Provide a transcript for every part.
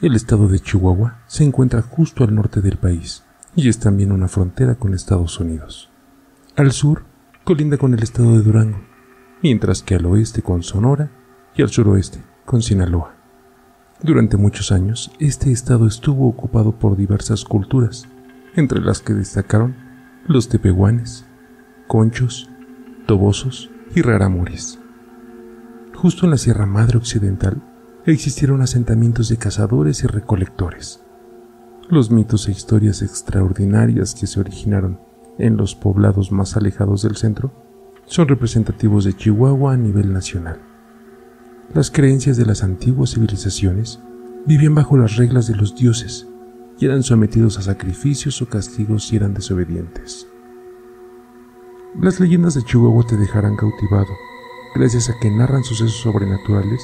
El estado de Chihuahua se encuentra justo al norte del país y es también una frontera con Estados Unidos. Al sur colinda con el estado de Durango, mientras que al oeste con Sonora y al suroeste con Sinaloa. Durante muchos años, este estado estuvo ocupado por diversas culturas, entre las que destacaron los tepehuanes, conchos, tobosos y rarámuris. Justo en la Sierra Madre Occidental existieron asentamientos de cazadores y recolectores. Los mitos e historias extraordinarias que se originaron en los poblados más alejados del centro son representativos de Chihuahua a nivel nacional. Las creencias de las antiguas civilizaciones vivían bajo las reglas de los dioses y eran sometidos a sacrificios o castigos si eran desobedientes. Las leyendas de Chihuahua te dejarán cautivado gracias a que narran sucesos sobrenaturales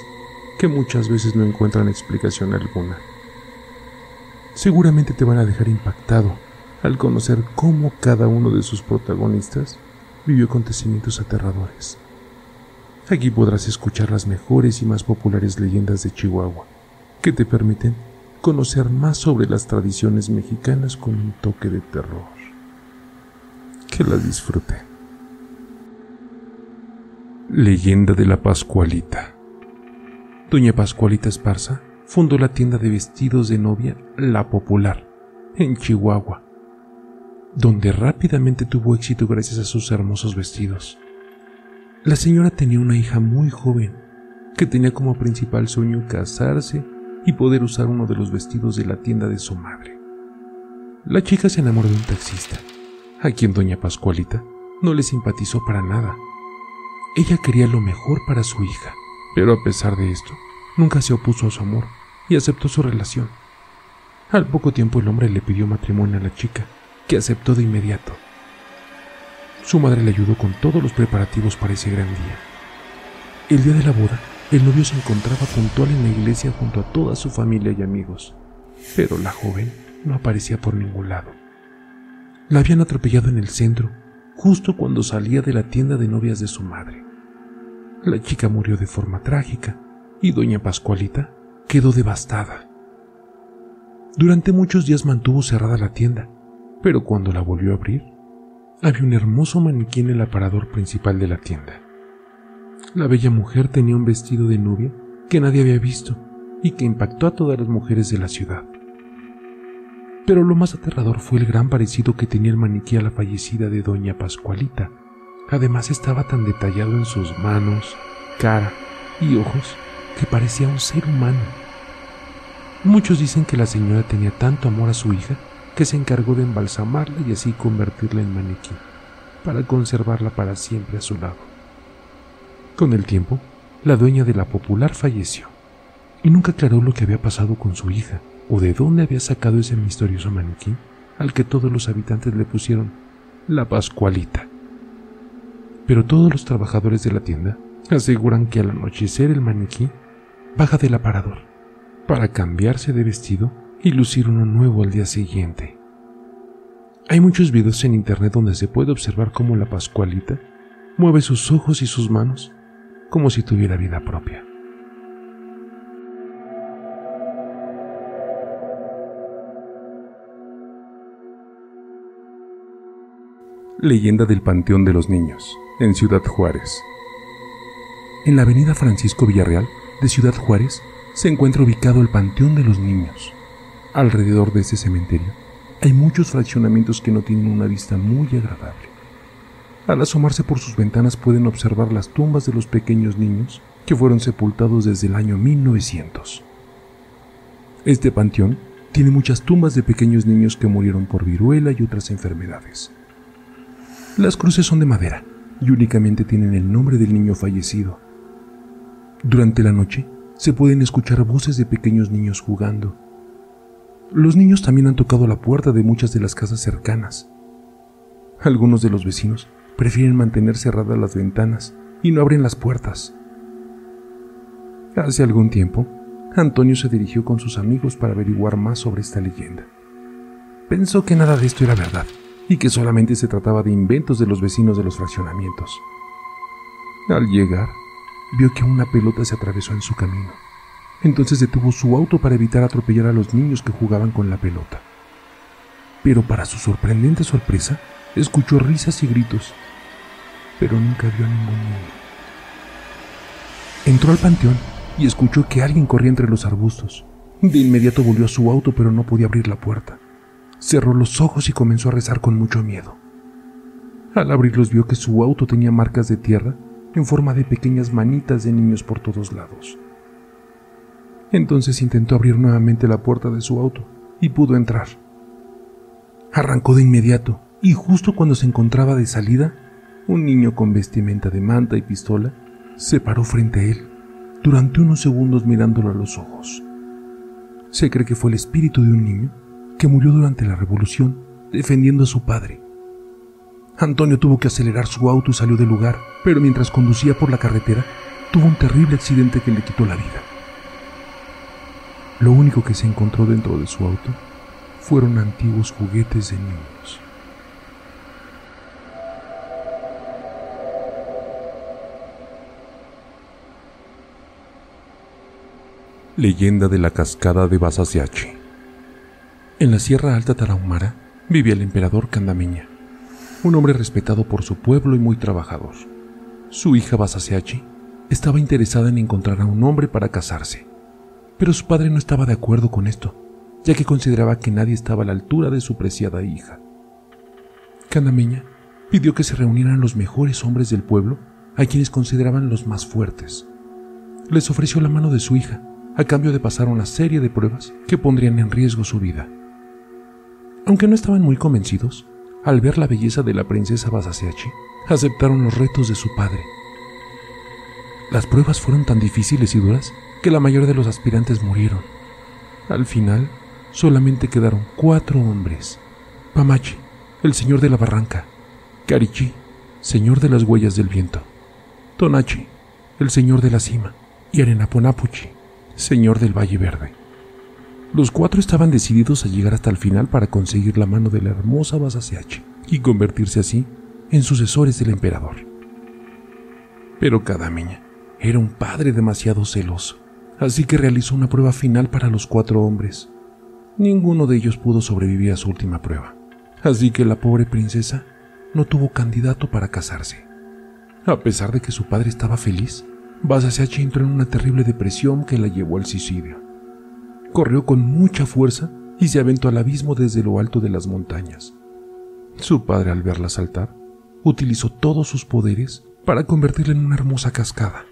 que muchas veces no encuentran explicación alguna. Seguramente te van a dejar impactado al conocer cómo cada uno de sus protagonistas vivió acontecimientos aterradores. Aquí podrás escuchar las mejores y más populares leyendas de Chihuahua, que te permiten conocer más sobre las tradiciones mexicanas con un toque de terror. Que las disfrute. Leyenda de la Pascualita. Doña Pascualita Esparza fundó la tienda de vestidos de novia La Popular, en Chihuahua, donde rápidamente tuvo éxito gracias a sus hermosos vestidos. La señora tenía una hija muy joven, que tenía como principal sueño casarse y poder usar uno de los vestidos de la tienda de su madre. La chica se enamoró de un taxista, a quien doña Pascualita no le simpatizó para nada. Ella quería lo mejor para su hija pero a pesar de esto, nunca se opuso a su amor y aceptó su relación. Al poco tiempo el hombre le pidió matrimonio a la chica, que aceptó de inmediato. Su madre le ayudó con todos los preparativos para ese gran día. El día de la boda, el novio se encontraba puntual en la iglesia junto a toda su familia y amigos, pero la joven no aparecía por ningún lado. La habían atropellado en el centro, justo cuando salía de la tienda de novias de su madre. La chica murió de forma trágica y doña Pascualita quedó devastada. Durante muchos días mantuvo cerrada la tienda, pero cuando la volvió a abrir, había un hermoso maniquí en el aparador principal de la tienda. La bella mujer tenía un vestido de novia que nadie había visto y que impactó a todas las mujeres de la ciudad. Pero lo más aterrador fue el gran parecido que tenía el maniquí a la fallecida de doña Pascualita, Además estaba tan detallado en sus manos, cara y ojos que parecía un ser humano. Muchos dicen que la señora tenía tanto amor a su hija que se encargó de embalsamarla y así convertirla en maniquí, para conservarla para siempre a su lado. Con el tiempo, la dueña de la popular falleció, y nunca aclaró lo que había pasado con su hija o de dónde había sacado ese misterioso maniquí al que todos los habitantes le pusieron la Pascualita pero todos los trabajadores de la tienda aseguran que al anochecer el maniquí baja del aparador para cambiarse de vestido y lucir uno nuevo al día siguiente. Hay muchos videos en internet donde se puede observar cómo la Pascualita mueve sus ojos y sus manos como si tuviera vida propia. Leyenda del Panteón de los Niños en Ciudad Juárez. En la avenida Francisco Villarreal de Ciudad Juárez se encuentra ubicado el Panteón de los Niños. Alrededor de este cementerio hay muchos fraccionamientos que no tienen una vista muy agradable. Al asomarse por sus ventanas pueden observar las tumbas de los pequeños niños que fueron sepultados desde el año 1900. Este panteón tiene muchas tumbas de pequeños niños que murieron por viruela y otras enfermedades. Las cruces son de madera y únicamente tienen el nombre del niño fallecido. Durante la noche se pueden escuchar voces de pequeños niños jugando. Los niños también han tocado la puerta de muchas de las casas cercanas. Algunos de los vecinos prefieren mantener cerradas las ventanas y no abren las puertas. Hace algún tiempo, Antonio se dirigió con sus amigos para averiguar más sobre esta leyenda. Pensó que nada de esto era verdad y que solamente se trataba de inventos de los vecinos de los fraccionamientos. Al llegar, vio que una pelota se atravesó en su camino Entonces detuvo su auto para evitar atropellar a los niños que jugaban con la pelota. Pero para su sorprendente sorpresa, escuchó risas y gritos, pero nunca vio a ningún niño. Entró al panteón y escuchó que alguien corría entre los arbustos. De inmediato volvió a su auto, pero no podía abrir la puerta. Cerró los ojos y comenzó a rezar con mucho miedo. Al abrirlos vio que su auto tenía marcas de tierra en forma de pequeñas manitas de niños por todos lados. Entonces intentó abrir nuevamente la puerta de su auto y pudo entrar. Arrancó de inmediato y justo cuando se encontraba de salida, un niño con vestimenta de manta y pistola se paró frente a él durante unos segundos mirándolo a los ojos. Se cree que fue el espíritu de un niño que murió durante la revolución defendiendo a su padre. Antonio tuvo que acelerar su auto y salió del lugar, pero mientras conducía por la carretera, tuvo un terrible accidente que le quitó la vida. Lo único que se encontró dentro de su auto fueron antiguos juguetes de niños. Leyenda de la cascada de Basaseachi. En la Sierra Alta Tarahumara vivía el emperador Candameña, un hombre respetado por su pueblo y muy trabajador. Su hija Basaseachi estaba interesada en encontrar a un hombre para casarse, pero su padre no estaba de acuerdo con esto, ya que consideraba que nadie estaba a la altura de su preciada hija. Candameña pidió que se reunieran los mejores hombres del pueblo, a quienes consideraban los más fuertes. Les ofreció la mano de su hija, a cambio de pasar una serie de pruebas que pondrían en riesgo su vida. Aunque no estaban muy convencidos, al ver la belleza de la princesa Basaseachi, aceptaron los retos de su padre. Las pruebas fueron tan difíciles y duras que la mayoría de los aspirantes murieron. Al final, solamente quedaron cuatro hombres. Pamachi, el señor de la barranca. Karichi, señor de las huellas del viento. Tonachi, el señor de la cima. Y Arenaponapuchi, señor del Valle Verde. Los cuatro estaban decididos a llegar hasta el final para conseguir la mano de la hermosa Basaseachi y convertirse así en sucesores del emperador. Pero cada niña era un padre demasiado celoso, así que realizó una prueba final para los cuatro hombres. Ninguno de ellos pudo sobrevivir a su última prueba, así que la pobre princesa no tuvo candidato para casarse. A pesar de que su padre estaba feliz, Basaseachi entró en una terrible depresión que la llevó al suicidio. Corrió con mucha fuerza y se aventó al abismo desde lo alto de las montañas. Su padre, al verla saltar, utilizó todos sus poderes para convertirla en una hermosa cascada.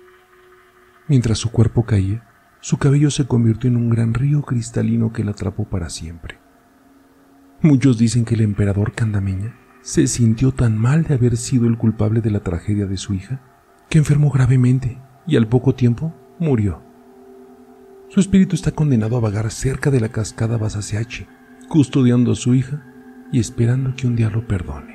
Mientras su cuerpo caía, su cabello se convirtió en un gran río cristalino que la atrapó para siempre. Muchos dicen que el emperador Candameña se sintió tan mal de haber sido el culpable de la tragedia de su hija que enfermó gravemente y al poco tiempo murió. Su espíritu está condenado a vagar cerca de la cascada Basaseachi, custodiando a su hija y esperando que un día lo perdone.